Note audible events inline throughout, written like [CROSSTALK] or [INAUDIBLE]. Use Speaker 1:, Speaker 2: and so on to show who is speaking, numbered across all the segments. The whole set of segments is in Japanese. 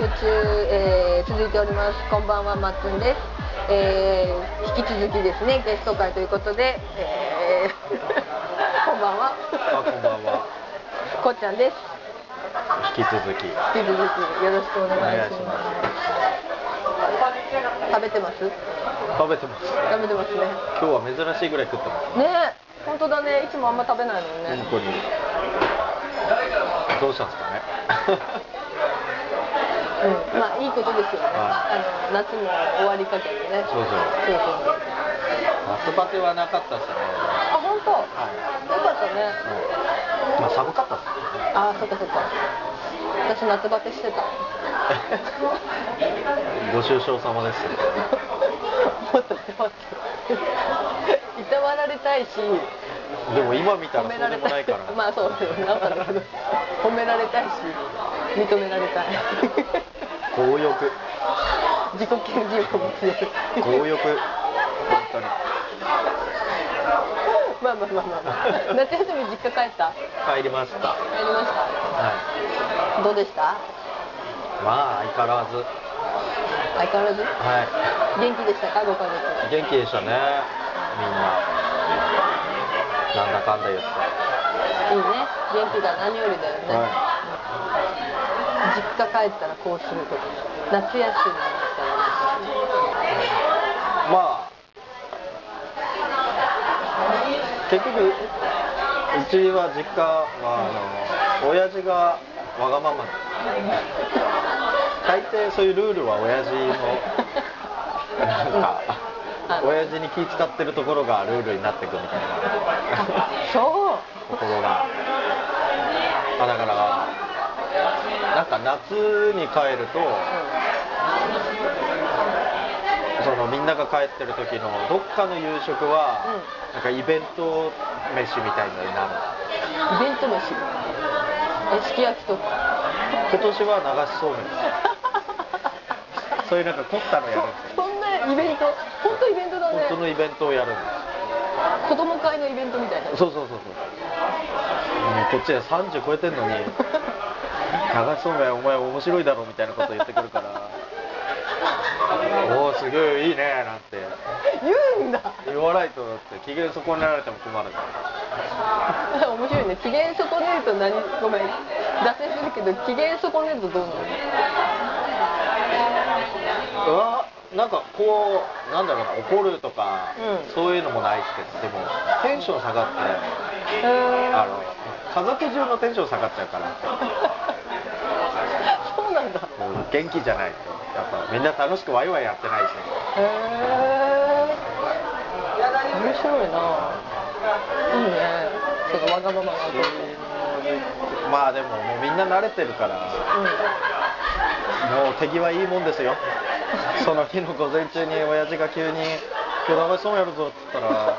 Speaker 1: えー、雑談仮免許中、えー、続いております。こんばんはまっつんです、えー、引き続きですねゲスト会ということで、えー、[LAUGHS] こんばんは。
Speaker 2: あこんばんは。
Speaker 1: こっちゃんです。
Speaker 2: 引き続き。
Speaker 1: 引き続きよろしくお願いします。食べてます？
Speaker 2: 食べてます。
Speaker 1: 食べてますね。
Speaker 2: 今日は珍しいぐらい食ってます。
Speaker 1: ね本当だね。いつもあんま食べないのにね、
Speaker 2: 本当に。どうしたんですかね
Speaker 1: うん、まあいいことですよね、
Speaker 2: は
Speaker 1: あの夏も終わりかけてね。
Speaker 2: そうそう。
Speaker 1: そうそう
Speaker 2: 夏バテはなかったっすね。
Speaker 1: あ本当、
Speaker 2: はい。
Speaker 1: よかったね。
Speaker 2: まあ寒かったっす。
Speaker 1: あそっかそっか。私夏バテしてた。[LAUGHS]
Speaker 2: ご愁傷様です。
Speaker 1: もっと待っていたわられたいし。
Speaker 2: でも今見たら
Speaker 1: 褒め
Speaker 2: そうで
Speaker 1: られたい。
Speaker 2: もないから。[LAUGHS]
Speaker 1: まあそうです。よなおさらだけど褒められたいし。認められたい
Speaker 2: 強欲。
Speaker 1: 自己顕示欲も強い。
Speaker 2: 強欲。本当に
Speaker 1: まあまあまあまあ、まあ、夏休み実家帰った？
Speaker 2: 帰りました。は
Speaker 1: 帰りまし
Speaker 2: い。
Speaker 1: たどうでした？
Speaker 2: まあ相変わらず。
Speaker 1: 相変わらず？
Speaker 2: は
Speaker 1: 元気でしたか？ご家族。
Speaker 2: い元気でしたね。みんな。なんだかんだ言って。
Speaker 1: いいね。元気が何よりだよね、
Speaker 2: は
Speaker 1: 実家帰ったらこうするとか夏休みだったら
Speaker 2: いまあ。結局うちは実家はあの親父がわがまま。大抵そういうルールは親父のなんか親父に気使ってるところがルールになっていくみたいな。
Speaker 1: そう。
Speaker 2: ところが。あだからなんか夏に帰るとそのみんなが帰ってる時のどっかの夕食はなんかイベント飯みたいになる
Speaker 1: イベント飯？えすき焼きとか？
Speaker 2: 今年は流しそうめん。[LAUGHS] そういうなんか凝ったのやるんですよ
Speaker 1: そんなイベント？本当イベントだね。
Speaker 2: 本当のイベントをやるんです
Speaker 1: 子供会のイベントみたいな。
Speaker 2: そうそうそうそう。もうこっちは30超えてんのに流しそうめんお前面白いだろみたいなこと言ってくるから。[LAUGHS] おおすげえいいねなんて。
Speaker 1: 言うんだ。
Speaker 2: 言わないとだって機嫌損ねられても困る [LAUGHS]
Speaker 1: 面白いね。機嫌損ねると何ごめん。脱線するけど機嫌損ねるとどうなる
Speaker 2: うわなんかこうなんだろうな怒るとか、
Speaker 1: うん。
Speaker 2: そういうのもないですけどでもテンション下がってあの家族中のテンション下がっちゃうから [LAUGHS] 元気じゃないと。やっぱみんな楽しくワイワイやってないし。
Speaker 1: へえ面白いな。いいね。そのわがままな
Speaker 2: まあでももうみんな慣れてるから。もう手際いいもんですよ。その日の午前中に親父が急に「今日流しそうやるぞ」っつったら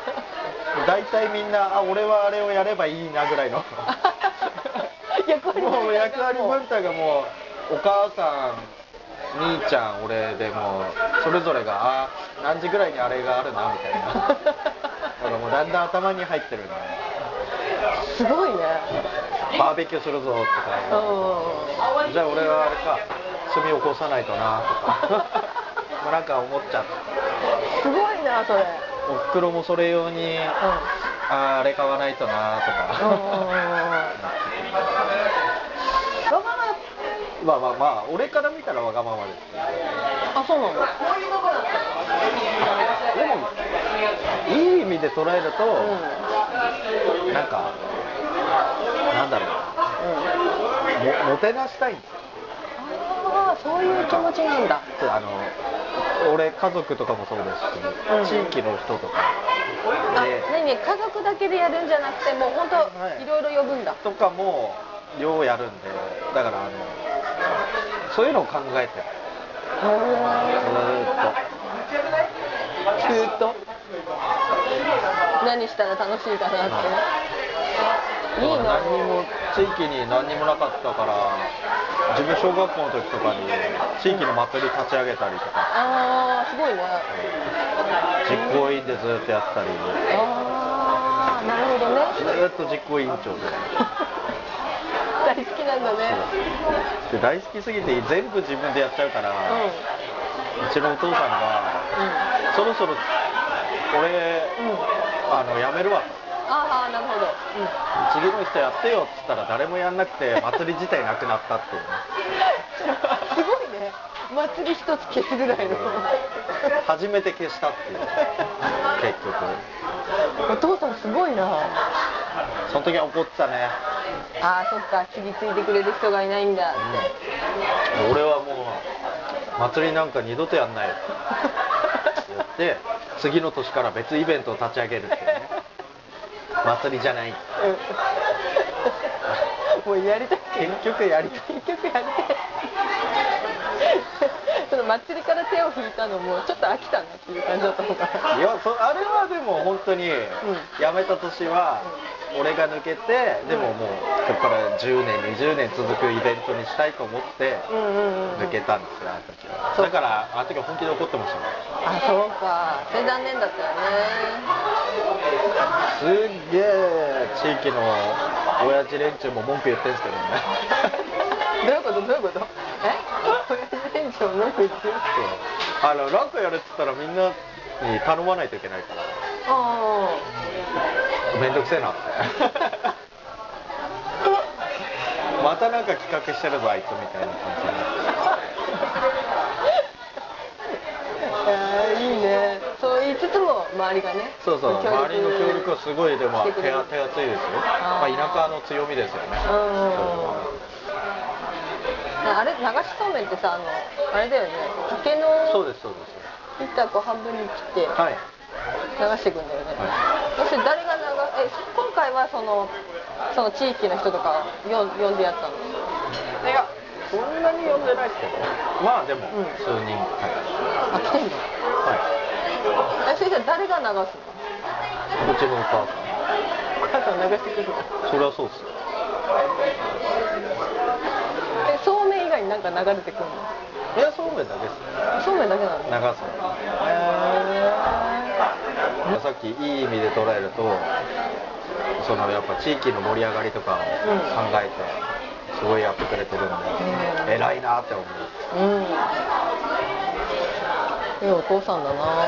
Speaker 2: 大体みんな「あ俺はあれをやればいいな」ぐらいの。[LAUGHS]
Speaker 1: 役割
Speaker 2: もう役割分担がもうお母さん兄ちゃん俺でもうそれぞれがあ何時ぐらいにあれがあるなみたいな。だからもうだんだん頭に入ってるんです
Speaker 1: ごいね。
Speaker 2: バーベキューするぞと
Speaker 1: う
Speaker 2: か
Speaker 1: ん
Speaker 2: じゃあ俺はあれか炭起こさないとなとか。[LAUGHS] もうなんか思っちゃって
Speaker 1: すごいなそれ。
Speaker 2: おふくろもそれ用にああれ買わないとなとか。
Speaker 1: うん。うん。うん。うん。わがま
Speaker 2: まあまあまあ俺から見たらわがままですけど
Speaker 1: まあそうなんだ。
Speaker 2: でもいい意味で捉えると、なんかなんだろう。ももてなしたいんです。よ
Speaker 1: ああそういう気持ちなんだ
Speaker 2: あの俺家族とかもそうですし、地域の人とか。
Speaker 1: あ
Speaker 2: で
Speaker 1: 何ね家族だけでやるんじゃなくてもう本当
Speaker 2: はい。
Speaker 1: いろいろ呼ぶんだ。
Speaker 2: とかもようやるんで。だからあのそういうのを考えて。るずーっ
Speaker 1: ずーっと。何したら楽しいかなって。いい
Speaker 2: と
Speaker 1: な
Speaker 2: 何にも地域に何にもなかったから自分小学校の時とかに地域の祭り立ち上げたりとか。
Speaker 1: ああすごいね。
Speaker 2: 実行委員でずーっとやったり。
Speaker 1: ああなるほどね。
Speaker 2: ずーっと実行委員長で [LAUGHS]
Speaker 1: 大大好きなんだね
Speaker 2: で大好きすぎて全部自分でやっちゃうから、う
Speaker 1: う
Speaker 2: ちのお父さんがそろそろ俺、やめるわ。と
Speaker 1: ああなるほど、うん
Speaker 2: 次の人やってよっつったら誰もやんなくて祭り自体なくなったっていうね。[LAUGHS]
Speaker 1: すごいね。祭り一つ消すぐらいの。
Speaker 2: 初めて消したっていう。結局。
Speaker 1: お父さんすごいな。
Speaker 2: その時は怒ってたね
Speaker 1: ああそっか次ついてくれる人がいないんだ。って、
Speaker 2: 俺はもう祭りなんか二度とやんないよ。って言って次の年から別イベントを立ち上げるっていうね。祭りじゃない。
Speaker 1: もうやりたい。
Speaker 2: 結局やりたい。
Speaker 1: 結局やりたい。その祭りから手を引いたのもちょっと飽きたなっていう感じだったのかな。い
Speaker 2: やそあれはでも本当に辞めた年は俺が抜けてでももうそこから10年20年続くイベントにしたいと思って抜けたんですよあの時は。だからあの時は本気で怒ってましたもん。
Speaker 1: あそうか。それ残念だったよね。
Speaker 2: すっげえ地域の親父連中も文句言ってんすけどね。
Speaker 1: どういうこと？どういうこと？え？親父店長文句言ってる？
Speaker 2: あのなんかやれっつったらみんなに頼まないといけないから
Speaker 1: あ
Speaker 2: めんどくせえな。っ [LAUGHS] てまたなんか企画してるぞあいつみたいな感じになって。
Speaker 1: あいいね。そう言いつつも周りがね
Speaker 2: そうそう。
Speaker 1: 協
Speaker 2: 周りの協力はすごいでも手手厚いですよ、まあ、田舎の強みですよね。
Speaker 1: うん。あれ流しそうめんってさあのあれだよね。竹の
Speaker 2: そうですそうです。
Speaker 1: 板こう半分に切って
Speaker 2: はい
Speaker 1: 流していくんだよね、そして誰が流え今回はそのその地域の人とかよん呼んでやったの？
Speaker 2: いやそんなに呼んでないですけど。まあでも
Speaker 1: うん。
Speaker 2: 数人、はい。
Speaker 1: あ来てんの？
Speaker 2: は
Speaker 1: えそれじゃあ誰が流すの？
Speaker 2: い、うちのお母さん。
Speaker 1: お母さん流してくるの？
Speaker 2: それはそうっす。よ
Speaker 1: えそうめん以外になんか流れてくるの？
Speaker 2: いやそうめんだけですね。
Speaker 1: そうめんだけなの？
Speaker 2: 流すのさっきいい意味で捉えるとそのやっぱ地域の盛り上がりとかを考えてすごいやってくれてるんで、偉いなって思う。
Speaker 1: うんいいお父さんだな。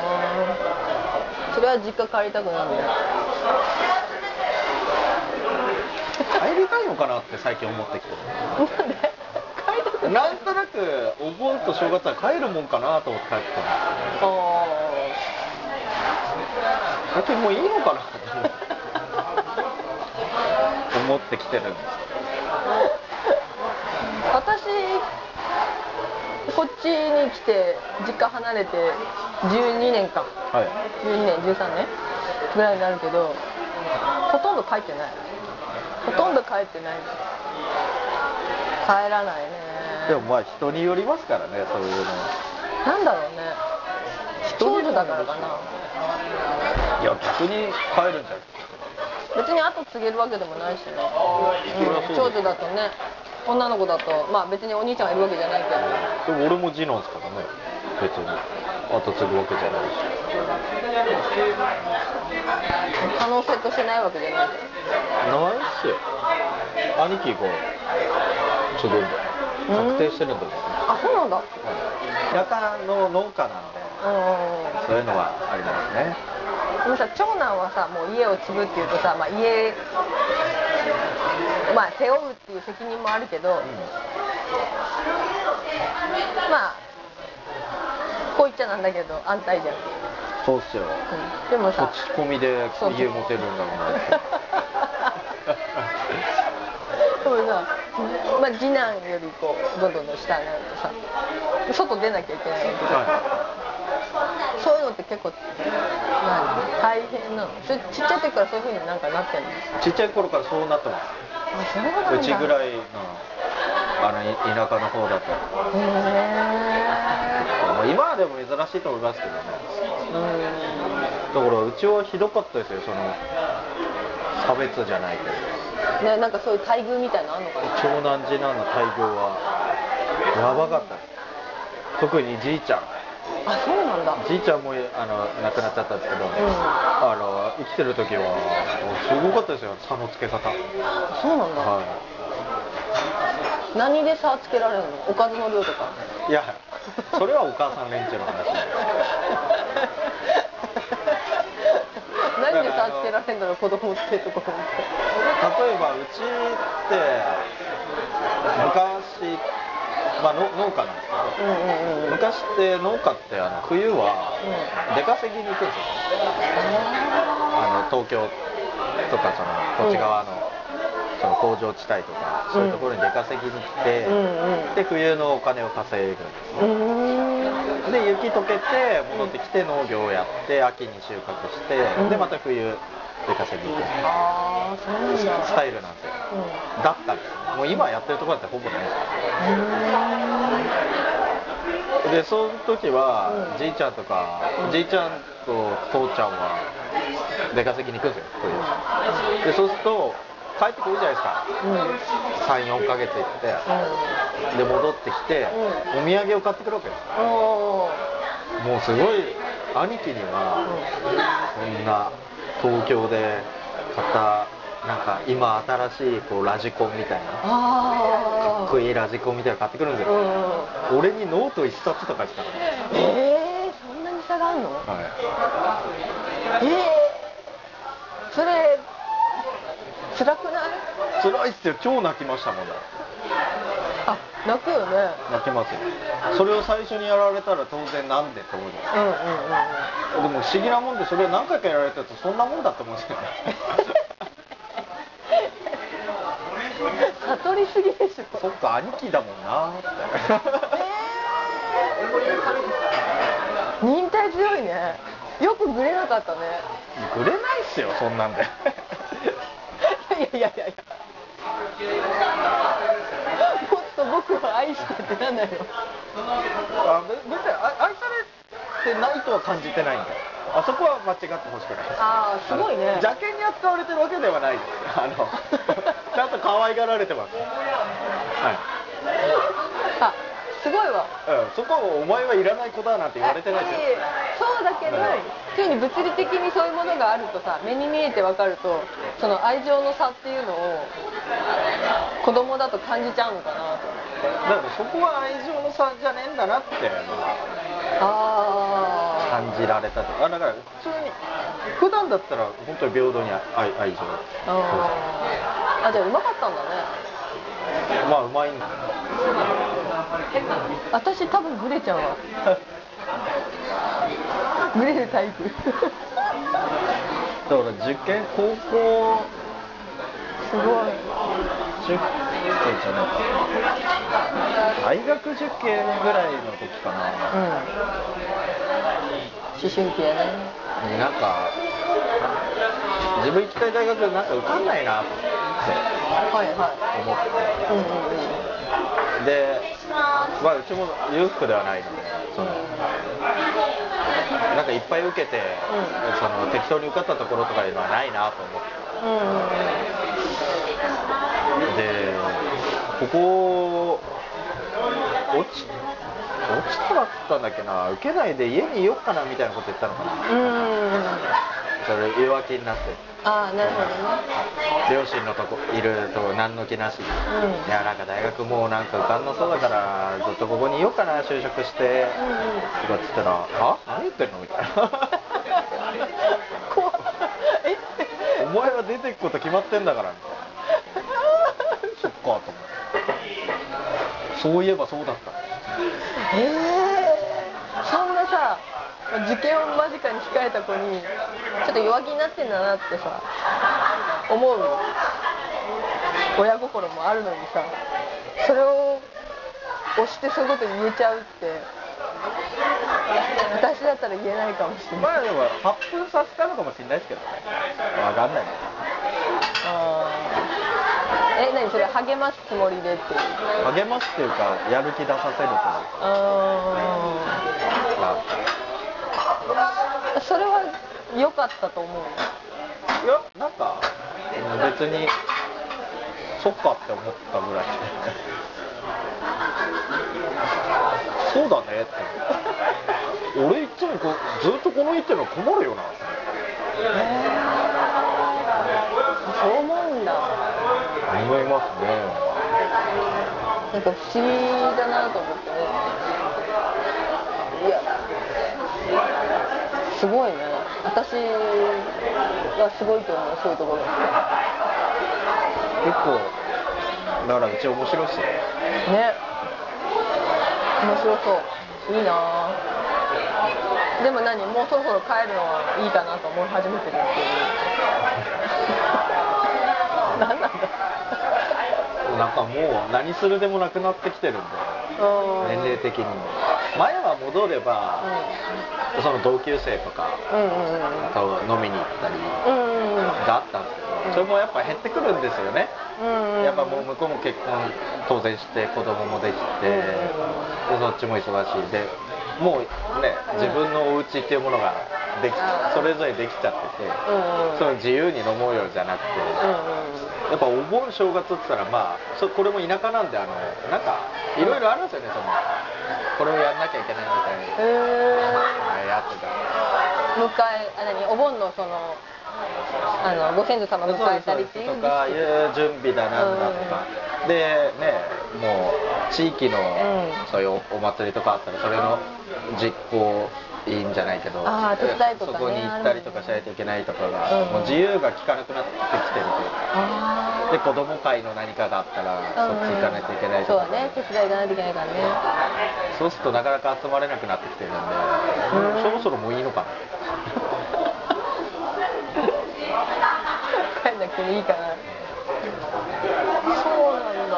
Speaker 1: それは実家帰りたくなるね。
Speaker 2: 帰りたいのかなって最近思ってきて。
Speaker 1: なんで？帰りたく
Speaker 2: なんとなくお盆と正月は帰るもんかなと思って帰ってたんです
Speaker 1: あ
Speaker 2: 最近もういいのかな思ってきてるんです
Speaker 1: 私こっちに来て実家離れて12年か。
Speaker 2: はい。
Speaker 1: 12年13年ぐらいになるけどほとんど帰ってない。ほとんど帰ってない。帰らないね。
Speaker 2: でもまあ人によりますからねそういうの。
Speaker 1: なんだろうね。長女だからかな。
Speaker 2: はいや逆に帰るんじゃない？
Speaker 1: 別に後継げるわけでもないしね、うん長女だとね女の子だとまあ別にお兄ちゃんがいるわけじゃないけど。
Speaker 2: でも俺も次男ですからね。別に。後継ぐわけじゃないし。
Speaker 1: 可能性としてないわけじゃない。けど
Speaker 2: ないっすよ。兄貴が継ぐんで確定してるんです
Speaker 1: あそうなんだ。
Speaker 2: 田舎の農家なんで。
Speaker 1: うん
Speaker 2: そういうのはありますね。
Speaker 1: でもさ長男はさもう家を継ぐっていうとさ、まあ、家まあ背負うっていう責任もあるけど、まあこう言っちゃなんだけど安泰じゃん、
Speaker 2: そうっすよ。
Speaker 1: うん、でもさ
Speaker 2: 土地込みで家持てるんだもんね [LAUGHS]
Speaker 1: でもさ、まあ、次男よりこうどんどん下になるとさ外出なきゃいけないわけじゃん。
Speaker 2: は
Speaker 1: いって結構何大変なの？ちっちゃい時からそういうふうになんかなってんの？
Speaker 2: いちっちゃい頃からそうなってます
Speaker 1: あそうなんだ。
Speaker 2: うちぐらいのあのい田舎の方だと
Speaker 1: へ
Speaker 2: まあ今はでも珍しいと思いますけどね。だからうちはひどかったですよ。その差別じゃないけど。
Speaker 1: えねなんかそういう待遇みたいなのあんのかな？
Speaker 2: 長男次男の待遇はやばかった。です特にじいちゃんじいちゃんもあの亡くなっちゃったんですけど、あの生きてる時はすごかったですよ差のつけ方。はい
Speaker 1: そうなんだ、何で差つけられるの？おかずの量とか。
Speaker 2: いやそれはお母さん連中の話。
Speaker 1: 何で差つけられるんだろう子供ってとか思って
Speaker 2: 例えばうちって昔、まあ、の農家なんですけど、
Speaker 1: うんうんうん
Speaker 2: 昔って農家ってあの冬は出稼ぎに行くんですよ、あの東京とかそのこっち側の,、その工場地帯とかそういうところに出稼ぎに来て、
Speaker 1: うん
Speaker 2: で冬のお金を稼ぐんですね
Speaker 1: うん。
Speaker 2: で雪溶けて戻ってきて農業をやって秋に収穫して、でまた冬出稼ぎに行く。スタイルなんですよだったんですよもう今やってるところだってほぼない。ですでその時は、じいちゃんとか、じいちゃんと父ちゃんは出稼ぎに行くんですよ冬で。そうすると帰ってくるじゃないですか。34ヶ月行ってで戻ってきて、お土産を買ってくるわけですもうすごい兄貴にはそんな東京で買ったなんか今新しいこうラジコンみたいなか
Speaker 1: あ
Speaker 2: っこいいラジコンみたいなの買ってくるんですよ、俺にノート一冊とかしたか
Speaker 1: えー、そんなに差があるの？
Speaker 2: ら、はい、
Speaker 1: えー、それ辛くない？
Speaker 2: 辛いっすよ。超泣きましたもんだ。
Speaker 1: あ泣くよね。
Speaker 2: 泣きますよ。それを最初にやられたら当然なんでって思うじゃ
Speaker 1: うんうんうん
Speaker 2: ん。でも不思議なもんでそれを何回かやられたとそんなもんだって思うんですよね。
Speaker 1: 悟りすぎでしょ。
Speaker 2: そっか兄貴だもんな。って
Speaker 1: 忍耐強いね。よくグレなかったね。
Speaker 2: ぐれないっすよそんなんで。
Speaker 1: いやいやいやいや僕を愛してってなんだよ。
Speaker 2: あべ別にあ愛されてないとは感じてないんであそこは間違ってほしくない。
Speaker 1: ああすごいね。
Speaker 2: 邪険に扱われてるわけではない。ですあの [LAUGHS] ちゃんと可愛がられてます。はい。
Speaker 1: あすごいわ。
Speaker 2: うん、そこはお前はいらない子だなんて言われてないですよ。
Speaker 1: そうだけど
Speaker 2: はい
Speaker 1: そういうふうに物理的にそういうものがあるとさ目に見えてわかるとその愛情の差っていうのを子供だと感じちゃうのかなと
Speaker 2: だからそこは愛情の差じゃねえんだなって
Speaker 1: あ
Speaker 2: 感じられたと。あだから普通に普段だったら本当に平等に愛愛情。
Speaker 1: ーあー。あじゃあうまかったんだね。
Speaker 2: まあうまいんだ。
Speaker 1: 私多分グレちゃうわ。[LAUGHS] グレるタイプ。
Speaker 2: だから受験高校。
Speaker 1: すごい。
Speaker 2: 受験じゃない大学受験ぐらいの時かな。
Speaker 1: うん思春期やね
Speaker 2: なんか自分行きたい大学なんか受かんないなって
Speaker 1: はいはい
Speaker 2: 思って。
Speaker 1: うんうんうん
Speaker 2: で、まあ、うちも裕福ではないのでそのなんかいっぱい受けて、その適当に受かったところとかいうのはないなと思って。でここ落ち落ちたらっつったんだっけな。受けないで家にいよっかなみたいなこと言ったのかな。
Speaker 1: うん。うんうん
Speaker 2: それ弱気になって。
Speaker 1: ああなるほどね。
Speaker 2: 両親のとこいると何の気なし。に、いやなんか大学もうなんか受かんなそうだからずっとここにいようかな就職して、とかっつったら「は何言ってんの?」みたいな。[LAUGHS]
Speaker 1: 怖っ。え「
Speaker 2: お前は出てくこと決まってんだから」みたいなそっかと思ってそういえばそうだった。
Speaker 1: ええそんなさ受験を間近に控えた子にちょっと弱気になってんだなってさ思う。親心もあるのにさそれを押してそういうこと言えちゃうって私だったら言えないかもしれない。
Speaker 2: まあでも発奮させたのかもしれないですけどね。分かんない。
Speaker 1: あーえ何それ励ますつもりでっていう。
Speaker 2: 励ますっていうかやる気出させるという。か
Speaker 1: あーそれは良かったと思う。
Speaker 2: いやなんかうん別にそっかって思ったぐらい。そうだねって。俺いつもこうずっとこの言ってるの困るよな。
Speaker 1: そう思うんだ
Speaker 2: 思いますね
Speaker 1: なんか不思議だなと思って。ねいやすごいね。私はすごいと思うそういうところ。
Speaker 2: 結構だからうち面白いっすよ
Speaker 1: ね。面白そう。いいな。あでも何？もうそろそろ帰るのはいいかなと思い始めてるっていうなん
Speaker 2: かもう何するでもなくなってきてるんで
Speaker 1: うん
Speaker 2: 年齢的にも。前は戻れば、その同級生とか
Speaker 1: うんうんうん
Speaker 2: と飲みに行ったり
Speaker 1: うんうん
Speaker 2: があったんですけどそれもやっぱ減ってくるんですよね。
Speaker 1: うんうん
Speaker 2: やっぱもう向こうも結婚当然して子供もできてでそっちも忙しい。でもうね自分のお家っていうものができそれぞれできちゃってて
Speaker 1: うんうん
Speaker 2: その自由に飲もうよじゃなくてやっぱお盆正月って言ったらまあそこれも田舎なんであのなんかいろいろあるんですよねそのこれをやんなきゃいけないみたいな。
Speaker 1: へえ
Speaker 2: やつが。
Speaker 1: 迎えあ何お盆のそのあのご先祖様迎えたりっていう
Speaker 2: とかいう準備だなんだとか、でねもう地域の
Speaker 1: ん。
Speaker 2: そういうお祭りとかあったらそれの実行委員じゃないけどそこに行ったりとかしないといけないとかが、
Speaker 1: うん
Speaker 2: もう自由が利かなくなってきてるというか。
Speaker 1: あ
Speaker 2: で子供会の何かがあったら
Speaker 1: あ
Speaker 2: そっち行かないといけないとか、
Speaker 1: そうだね。手伝い行かないといけないからね。
Speaker 2: そうするとなかなか集まれなくなってきてるんで、そろそろもういいのかな。[LAUGHS]
Speaker 1: 帰んなくてもいいかなそうなんだ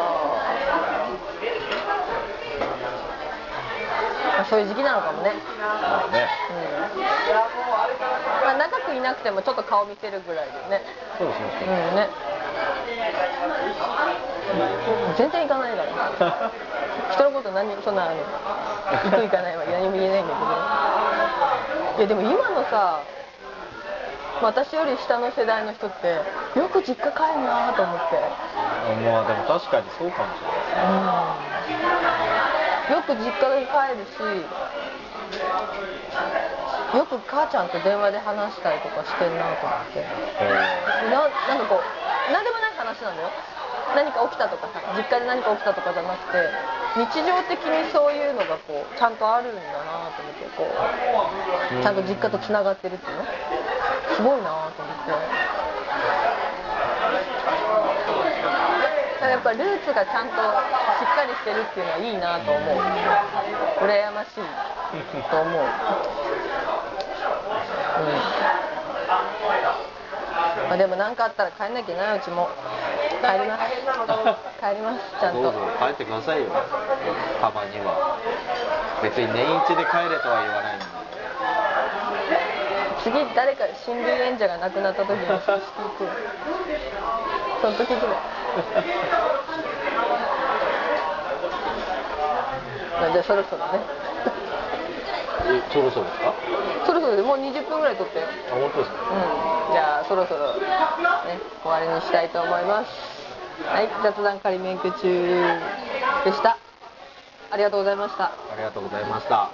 Speaker 1: まあそういう時期なのかもね、
Speaker 2: まあね。
Speaker 1: まあ、長くいなくてもちょっと顔見せるぐらいでね。
Speaker 2: そうそうそう。
Speaker 1: うんね。全然行かないから。[LAUGHS] 人のこと何そんなあの行く行かないは何も言えないんだけど。いやでも今のさ私より下の世代の人ってよく実家帰るなと思って。
Speaker 2: まあでも確かにそうかもしれない
Speaker 1: よく実家に帰るしよく母ちゃんと電話で話したりとかしてんなと思って。ななんかこう何でもない話なんだよ。何か起きたとかさ実家で何か起きたとかじゃなくて日常的にそういうのがこうちゃんとあるんだなと思ってこうちゃんと実家とつながってるっていうの？すごいなと思ってだからやっぱルーツがちゃんとしっかりしてるっていうのはいいなと思う。羨ましいと思うまあ、でも何かあったら帰んなきゃないうちも帰ります。帰ります。ちゃんと
Speaker 2: どうぞ帰ってくださいよたまには別に年一で帰れとは言わないんで
Speaker 1: 次誰か親類縁者が亡くなった時に葬式行くよその時ぐらいなんでそろそろね。
Speaker 2: えそろそろですか？
Speaker 1: そろそろでもう20分ぐらい撮ったよ
Speaker 2: あ本当ですか？
Speaker 1: うん。じゃあそろそろね終わりにしたいと思います。はい雑談仮免許中でした。ありがとうございました。
Speaker 2: ありがとうございました